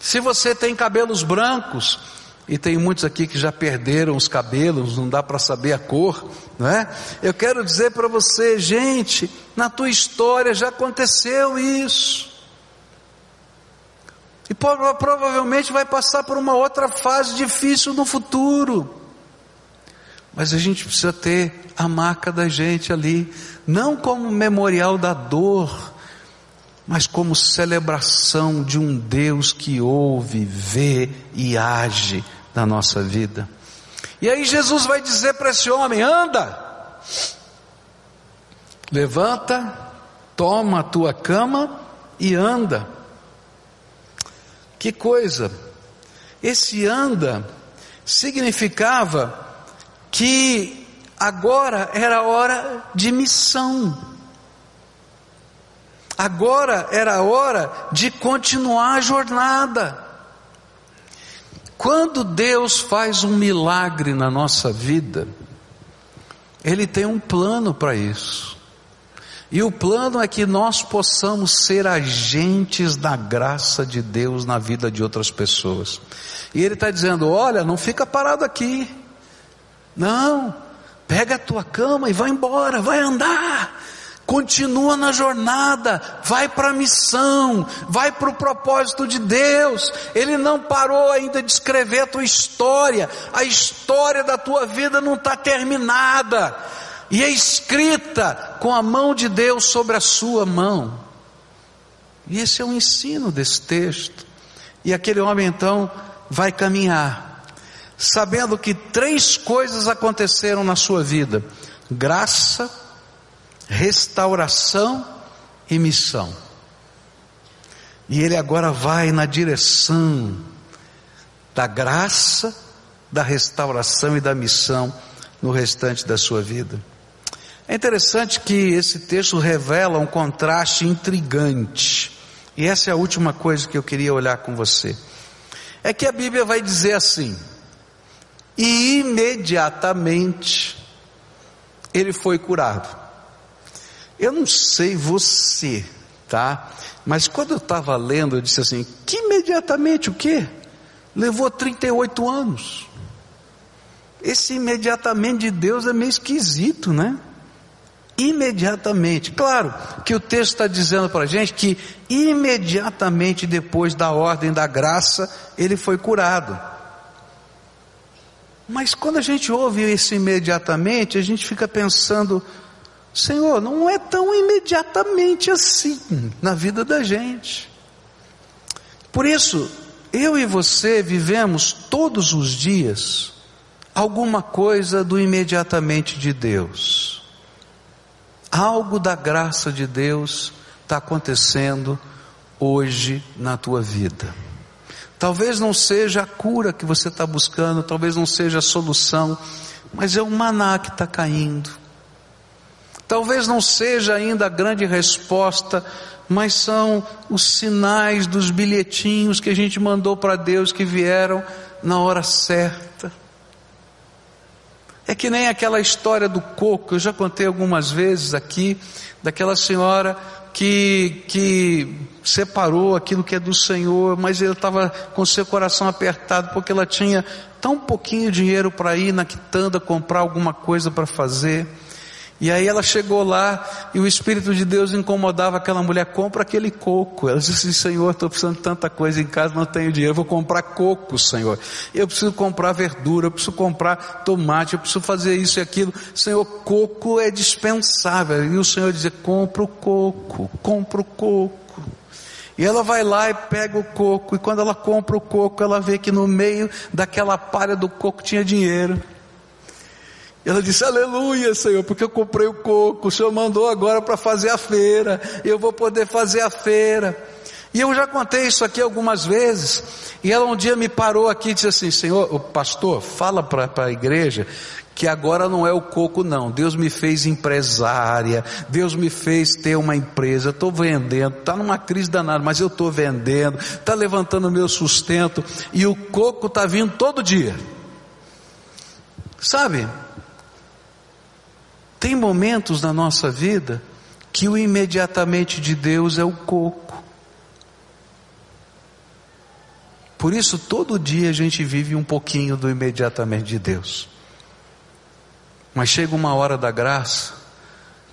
Se você tem cabelos brancos, e tem muitos aqui que já perderam os cabelos, não dá para saber a cor, não é? Eu quero dizer para você, gente, na tua história já aconteceu isso. E provavelmente vai passar por uma outra fase difícil no futuro. Mas a gente precisa ter a marca da gente ali, não como memorial da dor, mas como celebração de um Deus que ouve, vê e age na nossa vida. E aí Jesus vai dizer para esse homem: anda, levanta, toma a tua cama e anda. Que coisa! Esse anda significava que agora era hora de missão. Agora era a hora de continuar a jornada. Quando Deus faz um milagre na nossa vida, Ele tem um plano para isso. E o plano é que nós possamos ser agentes da graça de Deus na vida de outras pessoas. E Ele está dizendo: olha, não fica parado aqui. Não, pega a tua cama e vai embora, vai andar Continua na jornada, vai para a missão, vai para o propósito de Deus. Ele não parou ainda de escrever a tua história, a história da tua vida não está terminada, e é escrita com a mão de Deus sobre a sua mão. E esse é o ensino desse texto. E aquele homem então vai caminhar, sabendo que três coisas aconteceram na sua vida: graça, restauração e missão. E ele agora vai na direção da graça, da restauração e da missão no restante da sua vida. É interessante que esse texto revela um contraste intrigante. E essa é a última coisa que eu queria olhar com você. É que a Bíblia vai dizer assim: e imediatamente ele foi curado. Eu não sei você, tá? Mas quando eu estava lendo, eu disse assim: que imediatamente o quê? Levou 38 anos. Esse imediatamente de Deus é meio esquisito, né? Imediatamente. Claro que o texto está dizendo para a gente que imediatamente depois da ordem da graça, ele foi curado. Mas quando a gente ouve isso imediatamente, a gente fica pensando, Senhor, não é tão imediatamente assim na vida da gente. Por isso, eu e você vivemos todos os dias alguma coisa do imediatamente de Deus. Algo da graça de Deus está acontecendo hoje na tua vida. Talvez não seja a cura que você está buscando, talvez não seja a solução, mas é o maná que está caindo Talvez não seja ainda a grande resposta, mas são os sinais dos bilhetinhos que a gente mandou para Deus que vieram na hora certa. É que nem aquela história do coco, eu já contei algumas vezes aqui, daquela senhora que, que separou aquilo que é do Senhor, mas ele estava com seu coração apertado porque ela tinha tão pouquinho dinheiro para ir na quitanda comprar alguma coisa para fazer. E aí ela chegou lá e o Espírito de Deus incomodava aquela mulher, compra aquele coco. Ela disse Senhor, estou precisando de tanta coisa em casa, não tenho dinheiro, vou comprar coco, Senhor. Eu preciso comprar verdura, eu preciso comprar tomate, eu preciso fazer isso e aquilo. Senhor, coco é dispensável. E o Senhor dizia, compra o coco, compra o coco. E ela vai lá e pega o coco, e quando ela compra o coco, ela vê que no meio daquela palha do coco tinha dinheiro. Ela disse: Aleluia, Senhor, porque eu comprei o coco, o Senhor mandou agora para fazer a feira, eu vou poder fazer a feira. E eu já contei isso aqui algumas vezes. E ela um dia me parou aqui e disse assim: Senhor, o pastor, fala para a igreja que agora não é o coco, não. Deus me fez empresária, Deus me fez ter uma empresa, estou vendendo, está numa crise danada, mas eu estou vendendo, está levantando o meu sustento, e o coco está vindo todo dia. Sabe, tem momentos na nossa vida que o imediatamente de Deus é o coco. Por isso, todo dia a gente vive um pouquinho do imediatamente de Deus. Mas chega uma hora da graça,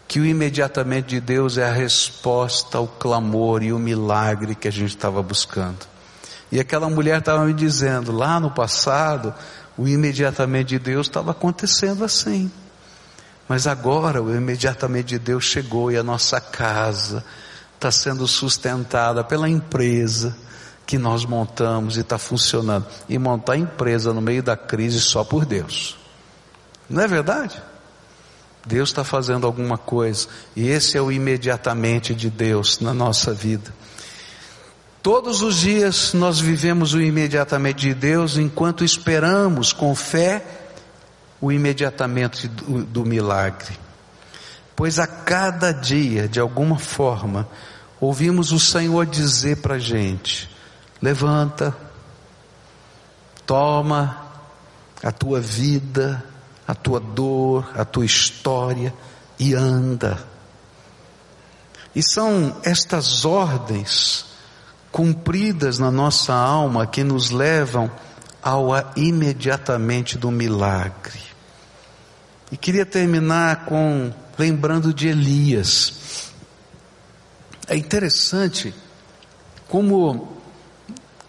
que o imediatamente de Deus é a resposta ao clamor e o milagre que a gente estava buscando. E aquela mulher estava me dizendo, lá no passado, o imediatamente de Deus estava acontecendo assim. Mas agora o imediatamente de Deus chegou e a nossa casa está sendo sustentada pela empresa que nós montamos e está funcionando. E montar empresa no meio da crise só por Deus. Não é verdade? Deus está fazendo alguma coisa. E esse é o imediatamente de Deus na nossa vida. Todos os dias nós vivemos o imediatamente de Deus enquanto esperamos com fé o imediatamente do, do milagre. Pois a cada dia, de alguma forma, ouvimos o Senhor dizer para a gente: levanta, toma a tua vida, a tua dor, a tua história e anda. E são estas ordens cumpridas na nossa alma que nos levam ao imediatamente do milagre. E queria terminar com lembrando de Elias. É interessante como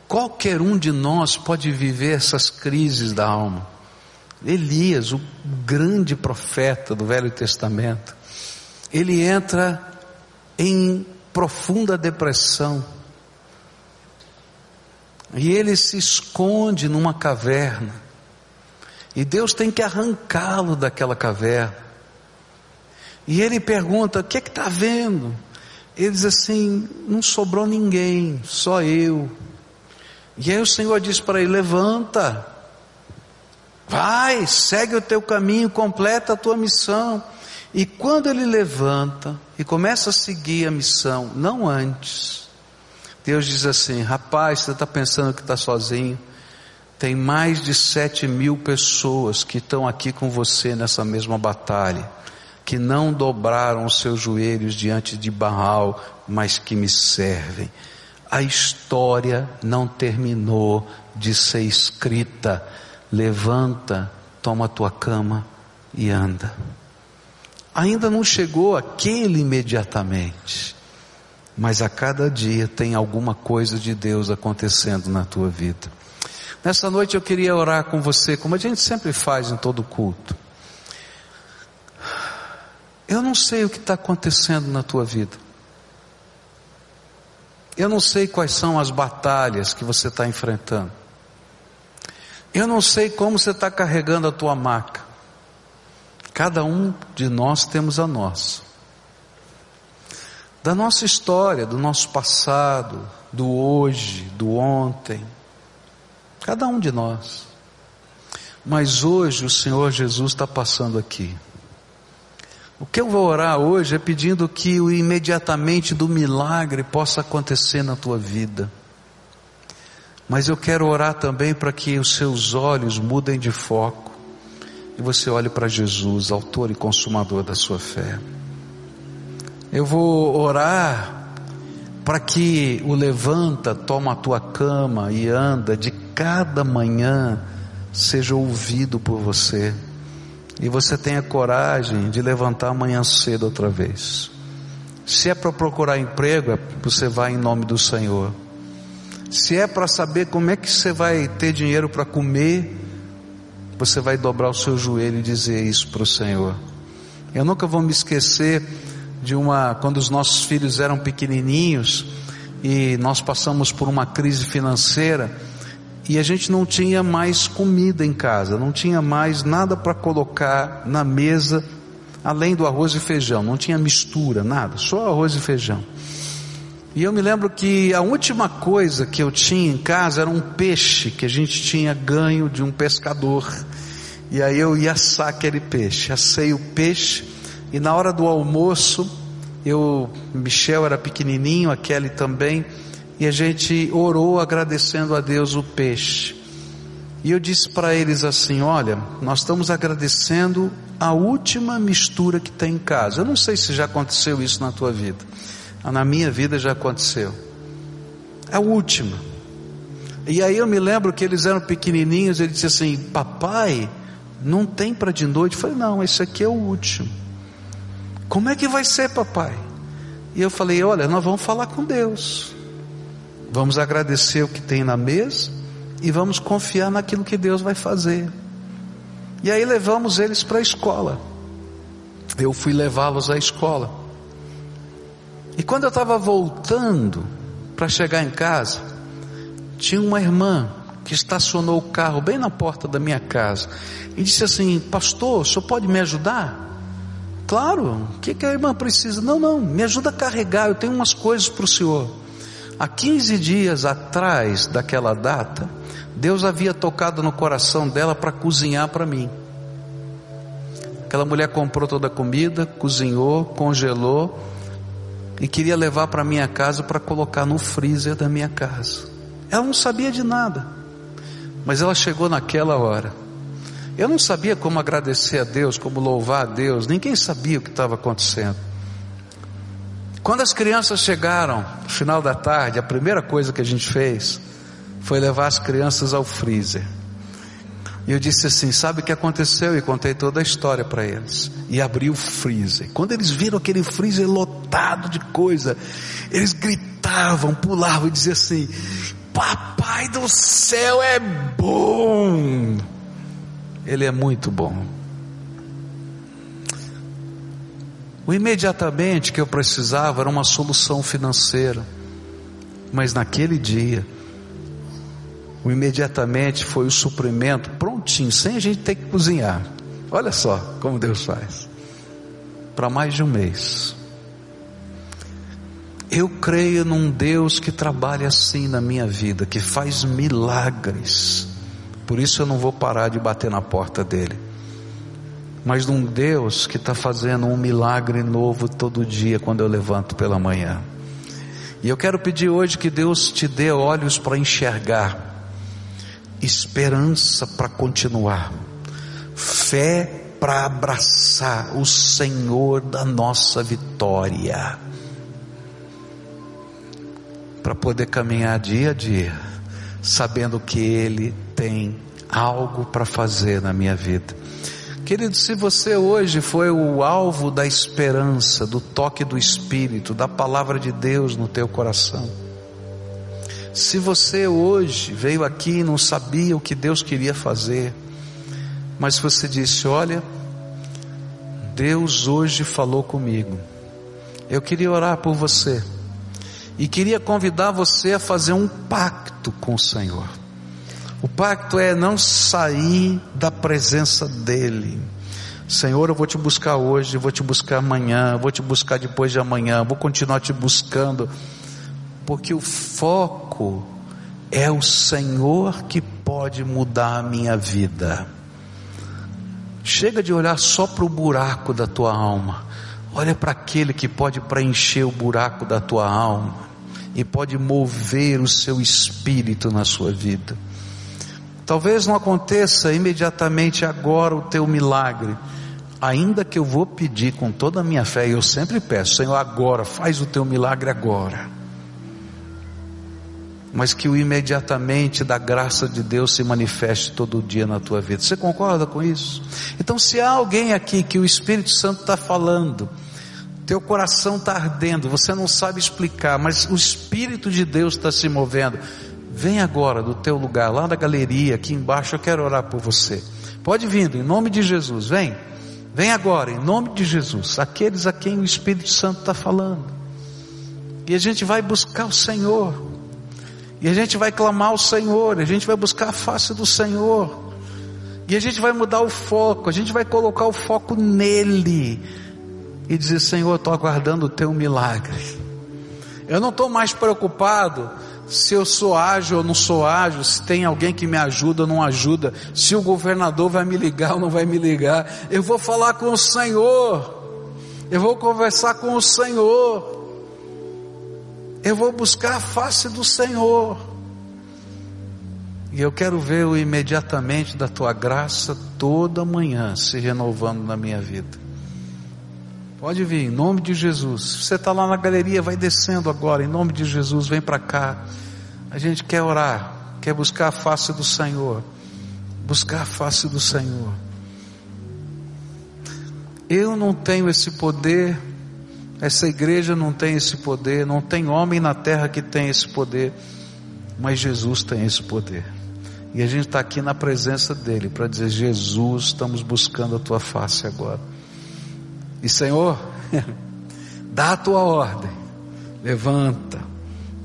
qualquer um de nós pode viver essas crises da alma. Elias, o grande profeta do Velho Testamento, ele entra em profunda depressão. E ele se esconde numa caverna. E Deus tem que arrancá-lo daquela caverna. E ele pergunta: O que é que está vendo? Ele diz assim: Não sobrou ninguém, só eu. E aí o Senhor diz para ele: Levanta, vai, segue o teu caminho, completa a tua missão. E quando ele levanta e começa a seguir a missão, não antes, Deus diz assim: rapaz, você está pensando que está sozinho? Tem mais de sete mil pessoas que estão aqui com você nessa mesma batalha, que não dobraram os seus joelhos diante de Baal, mas que me servem. A história não terminou de ser escrita. Levanta, toma a tua cama e anda. Ainda não chegou aquele imediatamente, mas a cada dia tem alguma coisa de Deus acontecendo na tua vida. Nessa noite eu queria orar com você, como a gente sempre faz em todo culto. Eu não sei o que está acontecendo na tua vida. Eu não sei quais são as batalhas que você está enfrentando. Eu não sei como você está carregando a tua maca. Cada um de nós temos a nossa. Da nossa história, do nosso passado, do hoje, do ontem. Cada um de nós. Mas hoje o Senhor Jesus está passando aqui. O que eu vou orar hoje é pedindo que o imediatamente do milagre possa acontecer na tua vida. Mas eu quero orar também para que os seus olhos mudem de foco e você olhe para Jesus, autor e consumador da sua fé. Eu vou orar para que o levanta, toma a tua cama e anda de cada manhã seja ouvido por você e você tenha coragem de levantar amanhã cedo outra vez. Se é para procurar emprego, é você vai em nome do Senhor. Se é para saber como é que você vai ter dinheiro para comer, você vai dobrar o seu joelho e dizer isso para o Senhor. Eu nunca vou me esquecer de uma, quando os nossos filhos eram pequenininhos e nós passamos por uma crise financeira e a gente não tinha mais comida em casa, não tinha mais nada para colocar na mesa além do arroz e feijão, não tinha mistura, nada, só arroz e feijão. E eu me lembro que a última coisa que eu tinha em casa era um peixe que a gente tinha ganho de um pescador. E aí eu ia assar aquele peixe, assei o peixe e na hora do almoço, eu, Michel era pequenininho, a Kelly também, e a gente orou agradecendo a Deus o peixe. E eu disse para eles assim: Olha, nós estamos agradecendo a última mistura que tem em casa. Eu não sei se já aconteceu isso na tua vida. Na minha vida já aconteceu. É a última. E aí eu me lembro que eles eram pequenininhos, ele disse assim: Papai, não tem para de noite? Eu falei, não, esse aqui é o último. Como é que vai ser, papai? E eu falei, olha, nós vamos falar com Deus. Vamos agradecer o que tem na mesa e vamos confiar naquilo que Deus vai fazer. E aí levamos eles para a escola. Eu fui levá-los à escola. E quando eu estava voltando para chegar em casa, tinha uma irmã que estacionou o carro bem na porta da minha casa e disse assim: Pastor, o senhor pode me ajudar? Claro, o que, que a irmã precisa? Não, não, me ajuda a carregar, eu tenho umas coisas para o senhor. Há 15 dias atrás daquela data, Deus havia tocado no coração dela para cozinhar para mim. Aquela mulher comprou toda a comida, cozinhou, congelou e queria levar para minha casa para colocar no freezer da minha casa. Ela não sabia de nada, mas ela chegou naquela hora. Eu não sabia como agradecer a Deus, como louvar a Deus, ninguém sabia o que estava acontecendo. Quando as crianças chegaram, no final da tarde, a primeira coisa que a gente fez foi levar as crianças ao freezer. E eu disse assim: Sabe o que aconteceu? E contei toda a história para eles. E abri o freezer. Quando eles viram aquele freezer lotado de coisa, eles gritavam, pulavam e diziam assim: Papai do céu é bom. Ele é muito bom. O imediatamente que eu precisava era uma solução financeira. Mas naquele dia, o imediatamente foi o suprimento prontinho, sem a gente ter que cozinhar. Olha só como Deus faz. Para mais de um mês. Eu creio num Deus que trabalha assim na minha vida, que faz milagres. Por isso eu não vou parar de bater na porta dele mas de um Deus que está fazendo um milagre novo todo dia quando eu levanto pela manhã. E eu quero pedir hoje que Deus te dê olhos para enxergar, esperança para continuar, fé para abraçar o Senhor da nossa vitória, para poder caminhar dia a dia, sabendo que Ele tem algo para fazer na minha vida. Querido, se você hoje foi o alvo da esperança, do toque do Espírito, da palavra de Deus no teu coração, se você hoje veio aqui e não sabia o que Deus queria fazer, mas você disse: Olha, Deus hoje falou comigo, eu queria orar por você, e queria convidar você a fazer um pacto com o Senhor. O pacto é não sair da presença dEle. Senhor, eu vou te buscar hoje, vou te buscar amanhã, vou te buscar depois de amanhã, vou continuar te buscando, porque o foco é o Senhor que pode mudar a minha vida. Chega de olhar só para o buraco da tua alma, olha para aquele que pode preencher o buraco da tua alma e pode mover o seu espírito na sua vida. Talvez não aconteça imediatamente agora o teu milagre, ainda que eu vou pedir com toda a minha fé, e eu sempre peço, Senhor, agora, faz o teu milagre agora. Mas que o imediatamente da graça de Deus se manifeste todo dia na tua vida. Você concorda com isso? Então, se há alguém aqui que o Espírito Santo está falando, teu coração está ardendo, você não sabe explicar, mas o Espírito de Deus está se movendo. Vem agora do teu lugar, lá da galeria, aqui embaixo, eu quero orar por você. Pode vir, em nome de Jesus, vem. Vem agora, em nome de Jesus, aqueles a quem o Espírito Santo está falando. E a gente vai buscar o Senhor. E a gente vai clamar o Senhor, a gente vai buscar a face do Senhor. E a gente vai mudar o foco, a gente vai colocar o foco nele. E dizer, Senhor, estou aguardando o teu milagre. Eu não estou mais preocupado se eu sou ágil ou não sou ágil, se tem alguém que me ajuda ou não ajuda, se o governador vai me ligar ou não vai me ligar. Eu vou falar com o Senhor. Eu vou conversar com o Senhor. Eu vou buscar a face do Senhor. E eu quero ver o imediatamente da tua graça toda manhã se renovando na minha vida. Pode vir, em nome de Jesus. Você está lá na galeria, vai descendo agora, em nome de Jesus, vem para cá. A gente quer orar, quer buscar a face do Senhor. Buscar a face do Senhor. Eu não tenho esse poder, essa igreja não tem esse poder, não tem homem na terra que tem esse poder, mas Jesus tem esse poder. E a gente está aqui na presença dele para dizer: Jesus, estamos buscando a tua face agora. E Senhor, dá a tua ordem, levanta,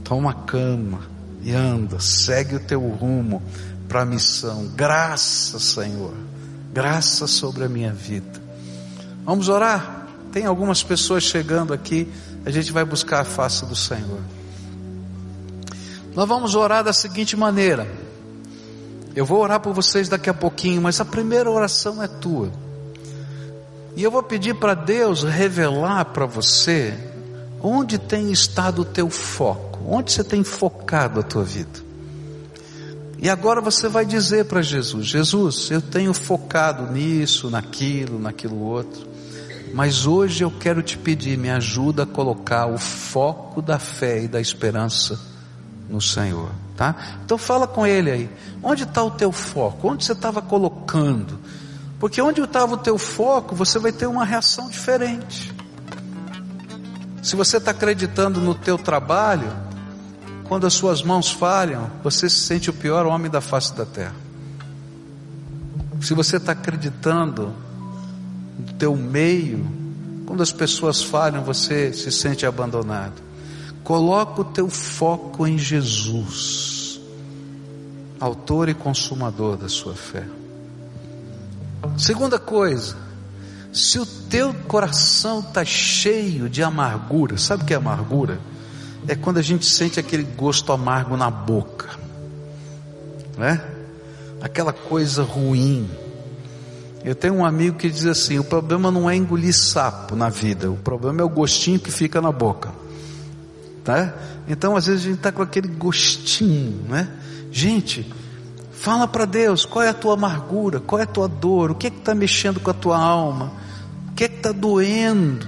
toma a cama e anda, segue o teu rumo para a missão. Graça, Senhor, graça sobre a minha vida. Vamos orar? Tem algumas pessoas chegando aqui, a gente vai buscar a face do Senhor. Nós vamos orar da seguinte maneira. Eu vou orar por vocês daqui a pouquinho, mas a primeira oração é tua. E eu vou pedir para Deus revelar para você onde tem estado o teu foco, onde você tem focado a tua vida. E agora você vai dizer para Jesus: Jesus, eu tenho focado nisso, naquilo, naquilo outro, mas hoje eu quero te pedir, me ajuda a colocar o foco da fé e da esperança no Senhor. Tá? Então fala com ele aí. Onde está o teu foco? Onde você estava colocando? Porque onde estava o teu foco, você vai ter uma reação diferente. Se você está acreditando no teu trabalho, quando as suas mãos falham, você se sente o pior homem da face da terra. Se você está acreditando no teu meio, quando as pessoas falham, você se sente abandonado. Coloca o teu foco em Jesus, autor e consumador da sua fé. Segunda coisa, se o teu coração está cheio de amargura, sabe o que é amargura? É quando a gente sente aquele gosto amargo na boca, né? Aquela coisa ruim. Eu tenho um amigo que diz assim: o problema não é engolir sapo na vida, o problema é o gostinho que fica na boca, tá? Então às vezes a gente está com aquele gostinho, né? Gente, Fala para Deus qual é a tua amargura, qual é a tua dor, o que é está mexendo com a tua alma, o que é está doendo.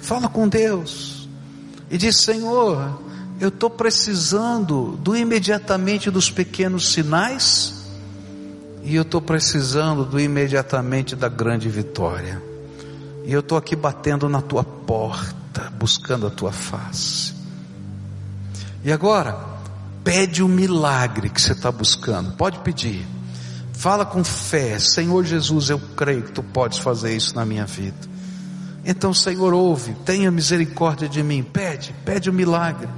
Fala com Deus e diz: Senhor, eu estou precisando do imediatamente dos pequenos sinais e eu estou precisando do imediatamente da grande vitória. E eu estou aqui batendo na tua porta, buscando a tua face. E agora, Pede o milagre que você está buscando. Pode pedir. Fala com fé. Senhor Jesus, eu creio que tu podes fazer isso na minha vida. Então, Senhor, ouve, tenha misericórdia de mim. Pede, pede o milagre.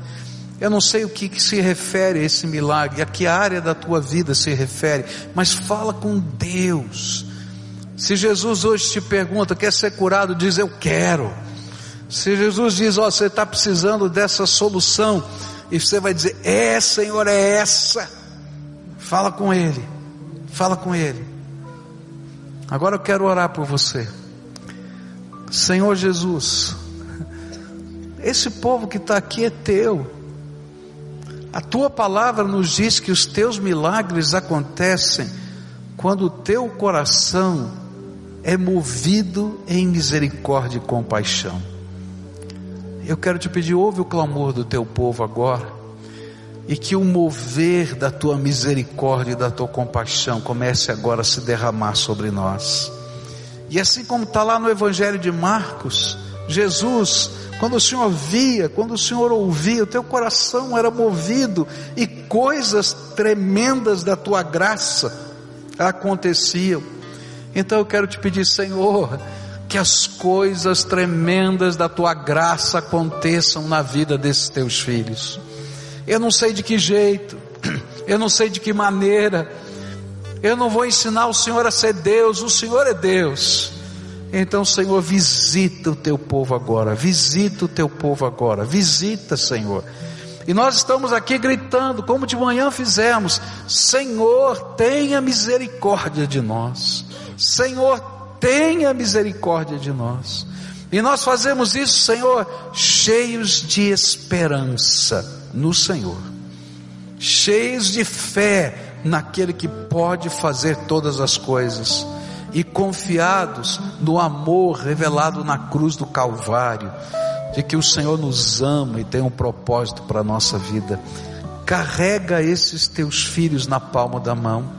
Eu não sei o que, que, se refere a esse milagre, a que área da tua vida se refere, mas fala com Deus. Se Jesus hoje te pergunta, quer ser curado, diz eu quero. Se Jesus diz, ó, oh, você está precisando dessa solução, e você vai dizer: É, Senhor, é essa. Fala com Ele, fala com Ele. Agora eu quero orar por você, Senhor Jesus. Esse povo que está aqui é teu. A tua palavra nos diz que os teus milagres acontecem quando o teu coração é movido em misericórdia e compaixão. Eu quero te pedir, ouve o clamor do teu povo agora, e que o mover da tua misericórdia e da tua compaixão comece agora a se derramar sobre nós. E assim como está lá no Evangelho de Marcos, Jesus, quando o Senhor via, quando o Senhor ouvia, o teu coração era movido e coisas tremendas da tua graça aconteciam. Então eu quero te pedir, Senhor, que as coisas tremendas da tua graça aconteçam na vida desses teus filhos. Eu não sei de que jeito, eu não sei de que maneira, eu não vou ensinar o Senhor a ser Deus, o Senhor é Deus. Então, Senhor, visita o teu povo agora, visita o teu povo agora, visita, Senhor. E nós estamos aqui gritando, como de manhã fizemos: Senhor, tenha misericórdia de nós. Senhor, tenha misericórdia de nós. E nós fazemos isso, Senhor, cheios de esperança no Senhor, cheios de fé naquele que pode fazer todas as coisas e confiados no amor revelado na cruz do Calvário, de que o Senhor nos ama e tem um propósito para a nossa vida. Carrega esses teus filhos na palma da mão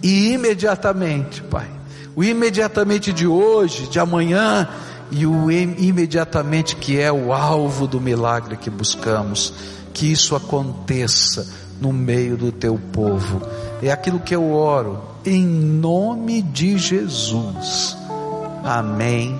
e imediatamente, Pai, o imediatamente de hoje, de amanhã e o imediatamente que é o alvo do milagre que buscamos. Que isso aconteça no meio do teu povo. É aquilo que eu oro em nome de Jesus. Amém